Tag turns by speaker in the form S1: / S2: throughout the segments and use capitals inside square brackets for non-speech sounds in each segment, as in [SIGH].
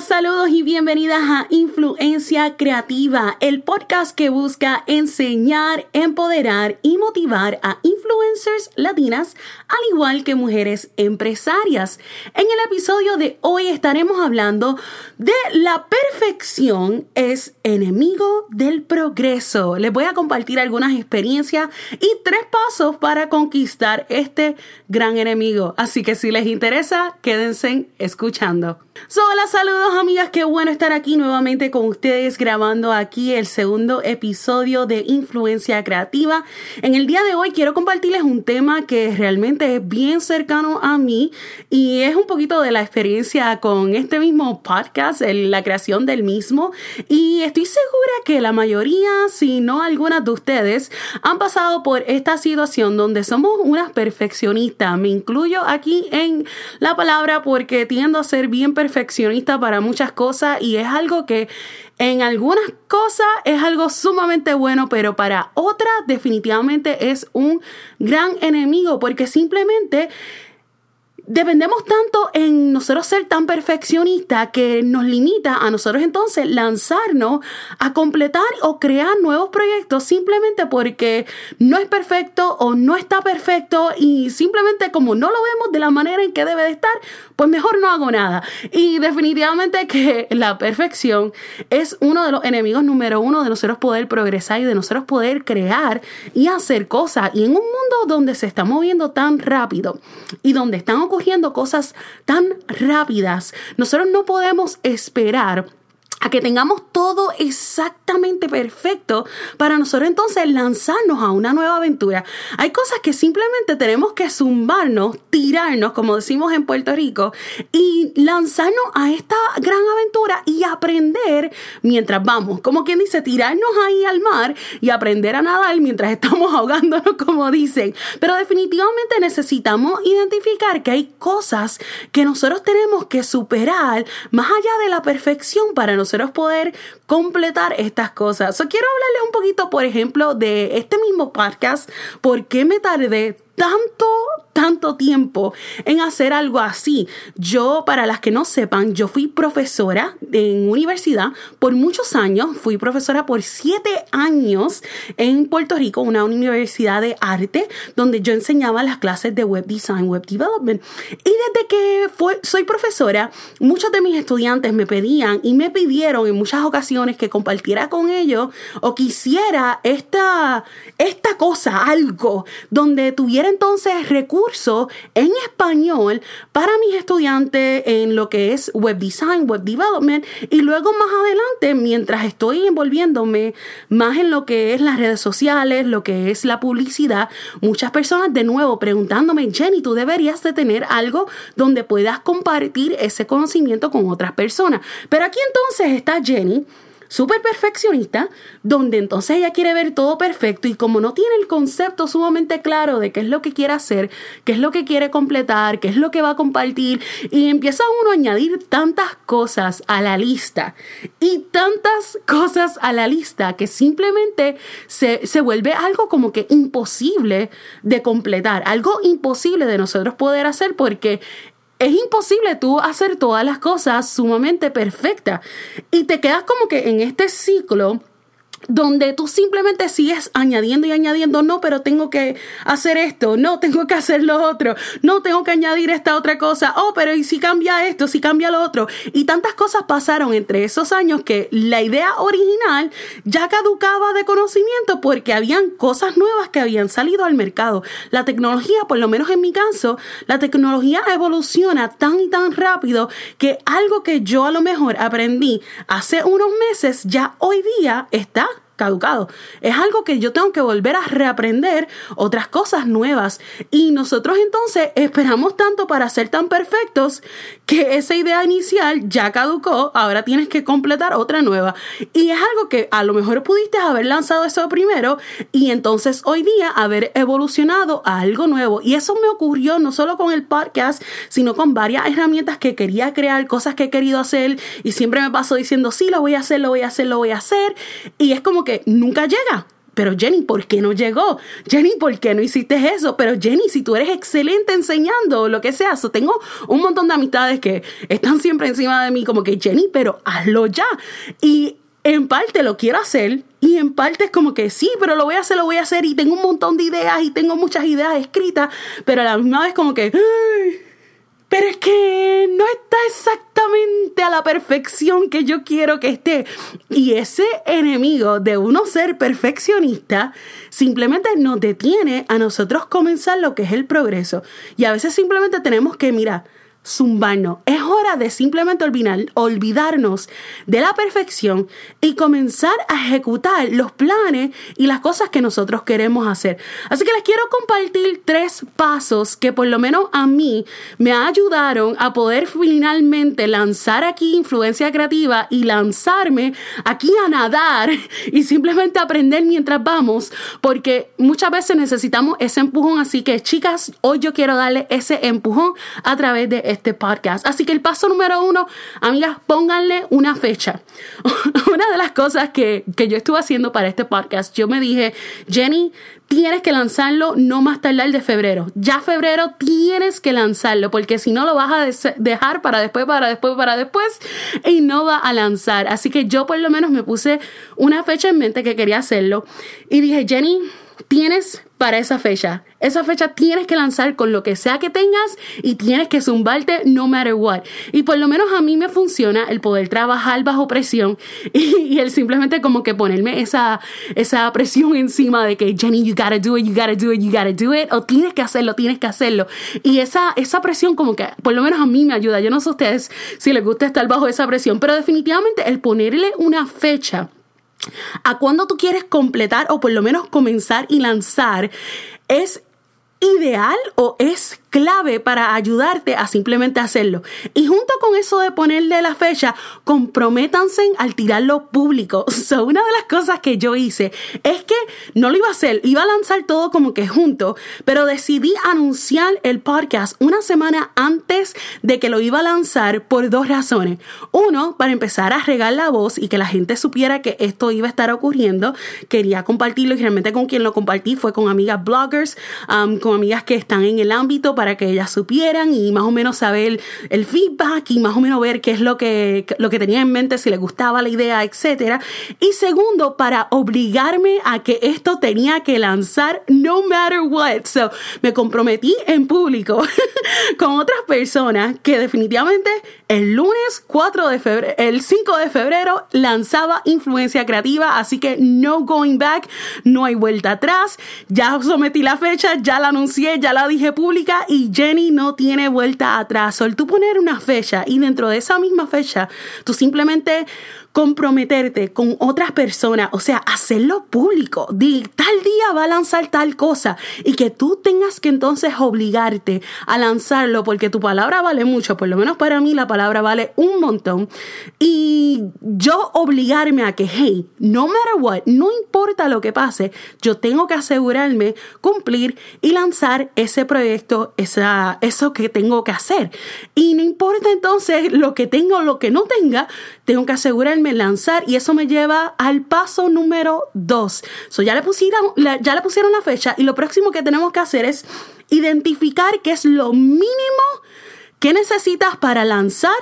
S1: Saludos y bienvenidas a Influencia Creativa, el podcast que busca enseñar, empoderar y motivar a influencers latinas, al igual que mujeres empresarias. En el episodio de hoy estaremos hablando de la perfección es enemigo del progreso. Les voy a compartir algunas experiencias y tres pasos para conquistar este gran enemigo. Así que si les interesa, quédense escuchando. hola, saludos amigas, qué bueno estar aquí nuevamente con ustedes grabando aquí el segundo episodio de Influencia Creativa. En el día de hoy quiero compartirles un tema que realmente es bien cercano a mí y es un poquito de la experiencia con este mismo podcast, la creación del mismo y estoy segura que la mayoría, si no algunas de ustedes, han pasado por esta situación donde somos unas perfeccionistas. Me incluyo aquí en la palabra porque tiendo a ser bien perfeccionista para muchas cosas y es algo que en algunas cosas es algo sumamente bueno, pero para otras definitivamente es un gran enemigo porque simplemente dependemos tanto en nosotros ser tan perfeccionistas que nos limita a nosotros entonces lanzarnos a completar o crear nuevos proyectos simplemente porque no es perfecto o no está perfecto y simplemente como no lo vemos de la manera en que debe de estar, pues mejor no hago nada. Y definitivamente que la perfección es uno de los enemigos número uno de nosotros poder progresar y de nosotros poder crear y hacer cosas. Y en un mundo donde se está moviendo tan rápido y donde están ocurriendo cosas tan rápidas, nosotros no podemos esperar a que tengamos todo exactamente perfecto para nosotros entonces lanzarnos a una nueva aventura. Hay cosas que simplemente tenemos que zumbarnos, tirarnos, como decimos en Puerto Rico, y lanzarnos a esta gran aventura y aprender mientras vamos. Como quien dice, tirarnos ahí al mar y aprender a nadar mientras [LAUGHS] estamos ahogándonos, como dicen. Pero definitivamente necesitamos identificar que hay cosas que nosotros tenemos que superar más allá de la perfección para nosotros poder completar estas cosas. So, quiero hablarles un poquito, por ejemplo, de este mismo podcast, por qué me tardé tanto, tanto tiempo en hacer algo así. Yo, para las que no sepan, yo fui profesora en universidad por muchos años. Fui profesora por siete años en Puerto Rico, una universidad de arte, donde yo enseñaba las clases de web design, web development. Y desde que fue, soy profesora, muchos de mis estudiantes me pedían y me pidieron en muchas ocasiones que compartiera con ellos o quisiera esta, esta cosa, algo, donde tuviera entonces recursos en español para mis estudiantes en lo que es web design, web development y luego más adelante, mientras estoy envolviéndome más en lo que es las redes sociales, lo que es la publicidad, muchas personas de nuevo preguntándome, Jenny, tú deberías de tener algo donde puedas compartir ese conocimiento con otras personas. Pero aquí entonces está Jenny súper perfeccionista, donde entonces ella quiere ver todo perfecto y como no tiene el concepto sumamente claro de qué es lo que quiere hacer, qué es lo que quiere completar, qué es lo que va a compartir, y empieza uno a añadir tantas cosas a la lista y tantas cosas a la lista que simplemente se, se vuelve algo como que imposible de completar, algo imposible de nosotros poder hacer porque es imposible tú hacer todas las cosas sumamente perfectas y te quedas como que en este ciclo donde tú simplemente sigues añadiendo y añadiendo, no, pero tengo que hacer esto, no, tengo que hacer lo otro, no, tengo que añadir esta otra cosa, oh, pero ¿y si cambia esto, si cambia lo otro? Y tantas cosas pasaron entre esos años que la idea original ya caducaba de conocimiento porque habían cosas nuevas que habían salido al mercado. La tecnología, por lo menos en mi caso, la tecnología evoluciona tan y tan rápido que algo que yo a lo mejor aprendí hace unos meses ya hoy día está caducado. Es algo que yo tengo que volver a reaprender otras cosas nuevas. Y nosotros entonces esperamos tanto para ser tan perfectos que esa idea inicial ya caducó, ahora tienes que completar otra nueva. Y es algo que a lo mejor pudiste haber lanzado eso primero y entonces hoy día haber evolucionado a algo nuevo. Y eso me ocurrió no solo con el podcast, sino con varias herramientas que quería crear, cosas que he querido hacer y siempre me paso diciendo, sí, lo voy a hacer, lo voy a hacer, lo voy a hacer. Y es como que nunca llega pero Jenny, ¿por qué no llegó? Jenny, ¿por qué no hiciste eso? Pero Jenny, si tú eres excelente enseñando lo que sea, tengo un montón de amistades que están siempre encima de mí como que Jenny, pero hazlo ya. Y en parte lo quiero hacer y en parte es como que sí, pero lo voy a hacer, lo voy a hacer y tengo un montón de ideas y tengo muchas ideas escritas, pero a la misma vez como que... pero es que no está exactamente a la perfección que yo quiero que esté. Y ese enemigo de uno ser perfeccionista simplemente nos detiene a nosotros comenzar lo que es el progreso. Y a veces simplemente tenemos que, mira, zumbarnos. Es hora de simplemente olvidar, olvidarnos de la perfección y comenzar a ejecutar los planes y las cosas que nosotros queremos hacer. Así que les quiero compartir tres pasos que por lo menos a mí me ayudaron a poder finalmente lanzar aquí influencia creativa y lanzarme aquí a nadar y simplemente aprender mientras vamos, porque muchas veces necesitamos ese empujón. Así que chicas, hoy yo quiero darle ese empujón a través de este podcast. Así que el paso número uno, amigas, pónganle una fecha. [LAUGHS] una de las cosas que, que yo estuve haciendo para este podcast, yo me dije, Jenny, tienes que lanzarlo no más tardar de febrero. Ya febrero tienes que lanzarlo porque si no lo vas a dejar para después, para después, para después y no va a lanzar. Así que yo por lo menos me puse una fecha en mente que quería hacerlo y dije, Jenny, tienes para esa fecha. Esa fecha tienes que lanzar con lo que sea que tengas y tienes que zumbarte no matter what. Y por lo menos a mí me funciona el poder trabajar bajo presión [LAUGHS] y, el simplemente como que ponerme esa, esa presión encima de que Jenny, you gotta do it, you gotta do it, you gotta do it, o tienes que hacerlo, tienes que hacerlo. Y esa, esa presión como que por lo menos a mí me ayuda. Yo no sé ustedes si les gusta estar bajo esa presión, pero definitivamente el ponerle una fecha a cuando tú quieres completar o por lo menos comenzar y lanzar es ideal o es clave para ayudarte a simplemente hacerlo. Y junto con eso de ponerle la fecha, comprométanse al tirarlo público. [LAUGHS] So, una de las cosas que yo hice es que no lo iba a hacer, iba a lanzar todo como que junto, pero decidí anunciar el podcast una semana antes de que lo iba a lanzar por dos razones. Uno, para empezar a regar la voz y que la gente supiera que esto iba a estar ocurriendo. Quería compartirlo y realmente con quien lo compartí fue con amigas bloggers, um, con amigas que están en el ámbito para que ellas supieran y más o menos saber el feedback y más o menos ver qué es lo que, lo que tenía en mente, si les gustaba la idea, etc. Y segundo, para obligarme a que esto tenía que lanzar no matter what. So, me comprometí en público [LAUGHS] con otras personas que definitivamente el lunes 4 de febrero, el 5 de febrero lanzaba influencia creativa, así que no going back, no hay vuelta atrás. Ya sometí la fecha, ya la anuncié, ya la dije pública y Jenny no tiene vuelta atrás. Al tú poner una fecha y dentro de esa misma fecha, tú simplemente comprometerte con otras personas, o sea, hacerlo público, de tal día va a lanzar tal cosa. Y que tú tengas que entonces obligarte a lanzarlo porque tu palabra vale mucho, por lo menos para mí la palabra vale un montón. Y yo obligarme a que, hey, no matter what, no importa lo que pase, yo tengo que asegurarme cumplir y lanzar ese proyecto, esa, eso que tengo que hacer. Y no importa entonces lo que tenga o lo que no tenga, tengo que asegurarme lanzar y eso me lleva al paso número dos. So, ya, le pusieron, ya le pusieron la fecha y lo próximo que tenemos que hacer es identificar qué es lo mínimo que necesitas para lanzar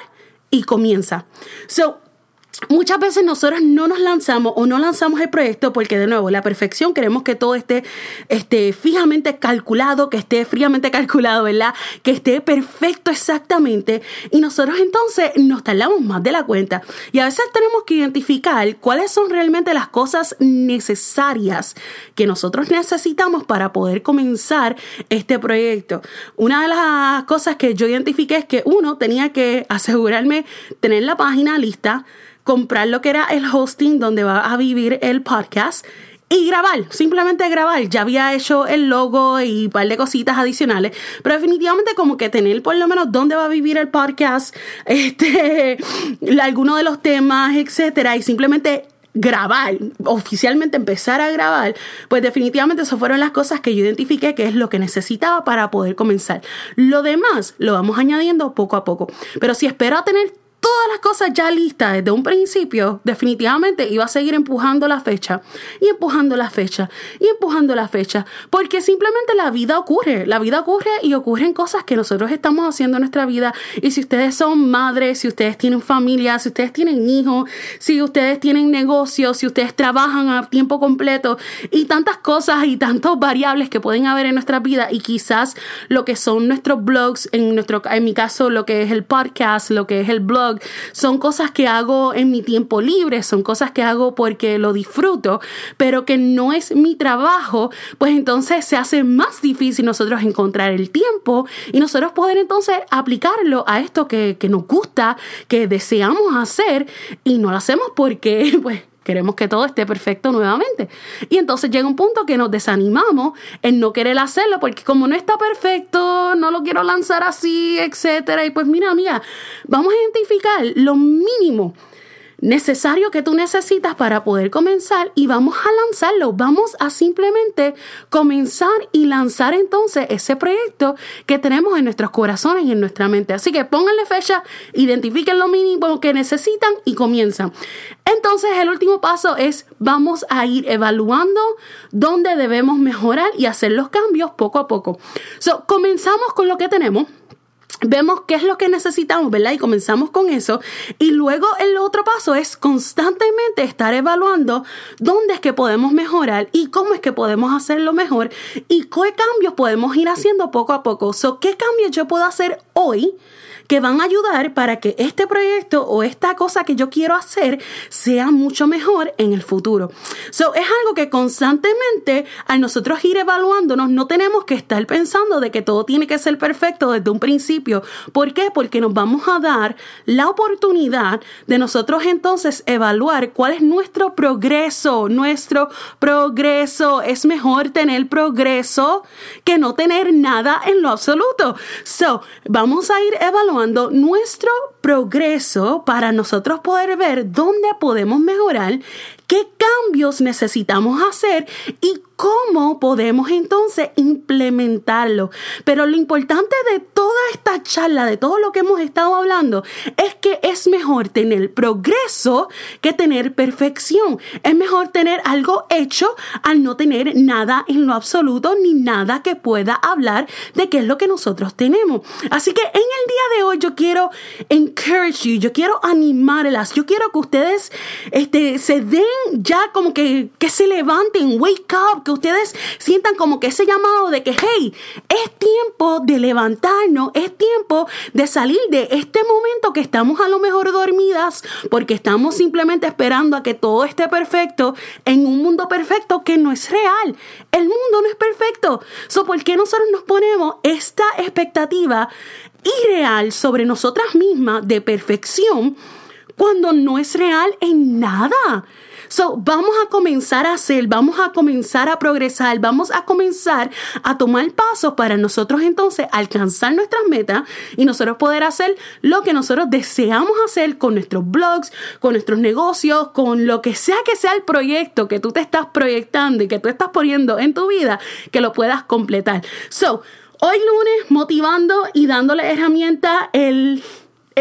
S1: y comienza. So, Muchas veces nosotros no nos lanzamos o no lanzamos el proyecto porque de nuevo la perfección queremos que todo esté, esté fijamente calculado, que esté fríamente [LAUGHS] calculado, ¿verdad? Que esté perfecto exactamente y nosotros entonces nos tardamos más de la cuenta y a veces tenemos que identificar cuáles son realmente las cosas necesarias que nosotros necesitamos para poder comenzar este proyecto. Una de las cosas que yo identifiqué es que uno tenía que asegurarme tener la página lista, comprar lo que era el hosting donde va a vivir el podcast y grabar, simplemente grabar. Ya había hecho el logo y un par de cositas adicionales, pero definitivamente como que tener por lo menos dónde va a vivir el podcast, [LAUGHS] este, alguno de los temas, etcétera, y simplemente grabar, oficialmente empezar a grabar, pues definitivamente eso fueron las cosas que yo identifiqué que es lo que necesitaba para poder comenzar. Lo demás lo vamos añadiendo poco a poco. Pero si espero tener todas las cosas ya listas desde un principio, definitivamente iba a seguir empujando la fecha y empujando la fecha y empujando la fecha, porque simplemente la vida ocurre, la vida ocurre y ocurren cosas que nosotros estamos haciendo en nuestra vida. Y si ustedes son madres, si ustedes tienen familia, si ustedes tienen hijos, si ustedes tienen negocios, si ustedes trabajan a tiempo completo y tantas cosas y tantos variables que pueden haber en nuestra vida y quizás lo que son nuestros blogs, en nuestro en mi caso lo que es el podcast, lo que es el blog son cosas que hago en mi tiempo libre, son cosas que hago porque lo disfruto, pero que no es mi trabajo, pues entonces se hace más difícil nosotros encontrar el tiempo y nosotros poder entonces aplicarlo a esto que, que nos gusta, que deseamos hacer y no lo hacemos porque [LAUGHS] pues queremos que todo esté perfecto nuevamente. Y entonces llega un punto que nos desanimamos en no querer hacerlo porque como no está perfecto, no lo quiero lanzar así, etcétera. Y pues mira, amiga, vamos a identificar lo mínimo necesario que tú necesitas para poder comenzar y vamos a lanzarlo. Vamos a simplemente comenzar y lanzar entonces ese proyecto que tenemos en nuestros corazones y en nuestra mente. Así que pónganle fecha, identifiquen lo mínimo que necesitan y comienzan. Entonces el último paso es vamos a ir evaluando dónde debemos mejorar y hacer los cambios poco a poco. So, comenzamos con lo que tenemos vemos qué es lo que necesitamos, ¿verdad? Y comenzamos con eso. Y luego el otro paso es constantemente estar evaluando dónde es que podemos mejorar y cómo es que podemos hacerlo mejor y qué cambios podemos ir haciendo poco a poco. So, ¿Qué cambios yo puedo hacer hoy? Que van a ayudar para que este proyecto o esta cosa que yo quiero hacer sea mucho mejor en el futuro. So, es algo que constantemente al nosotros ir evaluándonos no tenemos que estar pensando de que todo tiene que ser perfecto desde un principio. ¿Por qué? Porque nos vamos a dar la oportunidad de nosotros entonces evaluar cuál es nuestro progreso, nuestro progreso. Es mejor tener progreso que no tener nada en lo absoluto. So, vamos a ir evaluando nuestro progreso para nosotros poder ver dónde podemos mejorar, qué cambios necesitamos hacer y cómo podemos entonces implementarlo. Pero lo importante de toda esta charla, de todo lo que hemos estado hablando, es que es mejor tener progreso que tener perfección. Es mejor tener algo hecho al no tener nada en lo absoluto ni nada que pueda hablar de qué es lo que nosotros tenemos. Así que en el día de hoy yo quiero encourage you, yo quiero animarlas, yo quiero que ustedes este, se den ya como que, que se levanten, wake up, ustedes sientan como que ese llamado de que, hey, es tiempo de levantarnos, es tiempo de salir de este momento que estamos a lo mejor dormidas porque estamos simplemente esperando a que todo esté perfecto en un mundo perfecto que no es real. El mundo no es perfecto. So, ¿Por qué nosotros nos ponemos esta expectativa irreal sobre nosotras mismas de perfección cuando no es real en nada? So, vamos a comenzar a hacer, vamos a comenzar a progresar, vamos a comenzar a tomar pasos para nosotros entonces alcanzar nuestras metas y nosotros poder hacer lo que nosotros deseamos hacer con nuestros blogs, con nuestros negocios, con lo que sea que sea el proyecto que tú te estás proyectando y que tú estás poniendo en tu vida, que lo puedas completar. So, hoy lunes motivando y dándole herramienta el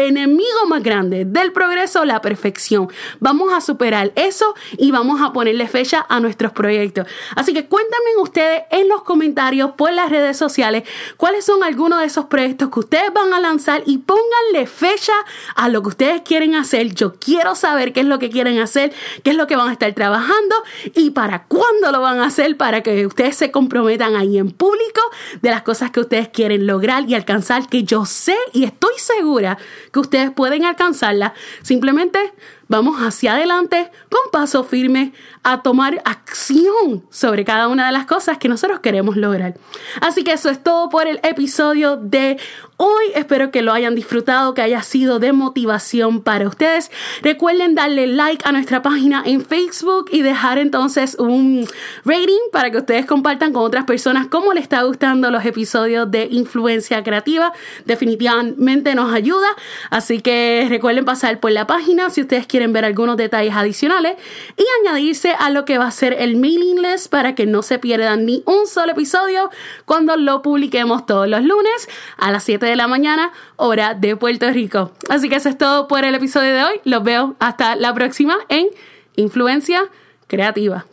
S1: enemigo más grande del progreso, la perfección. Vamos a superar eso y vamos a ponerle fecha a nuestros proyectos. Así que cuéntenme ustedes en los comentarios por las redes sociales cuáles son algunos de esos proyectos que ustedes van a lanzar y pónganle fecha a lo que ustedes quieren hacer. Yo quiero saber qué es lo que quieren hacer, qué es lo que van a estar trabajando y para cuándo lo van a hacer para que ustedes se comprometan ahí en público de las cosas que ustedes quieren lograr y alcanzar, que yo sé y estoy segura que ustedes pueden alcanzarla. Simplemente vamos hacia adelante con paso firme a tomar acción sobre cada una de las cosas que nosotros queremos lograr. Así que eso es todo por el episodio de hoy. Espero que lo hayan disfrutado, que haya sido de motivación para ustedes. Recuerden darle like a nuestra página en Facebook y dejar entonces un rating para que ustedes compartan con otras personas cómo les está gustando los episodios de influencia creativa. Definitivamente nos ayuda. Así que recuerden pasar por la página si ustedes quieren ver algunos detalles adicionales y añadirse a lo que va a ser el mailing list para que no se pierdan ni un solo episodio cuando lo publiquemos todos los lunes a las 7 de la mañana, hora de Puerto Rico. Así que eso es todo por el episodio de hoy. Los veo hasta la próxima en Influencia Creativa.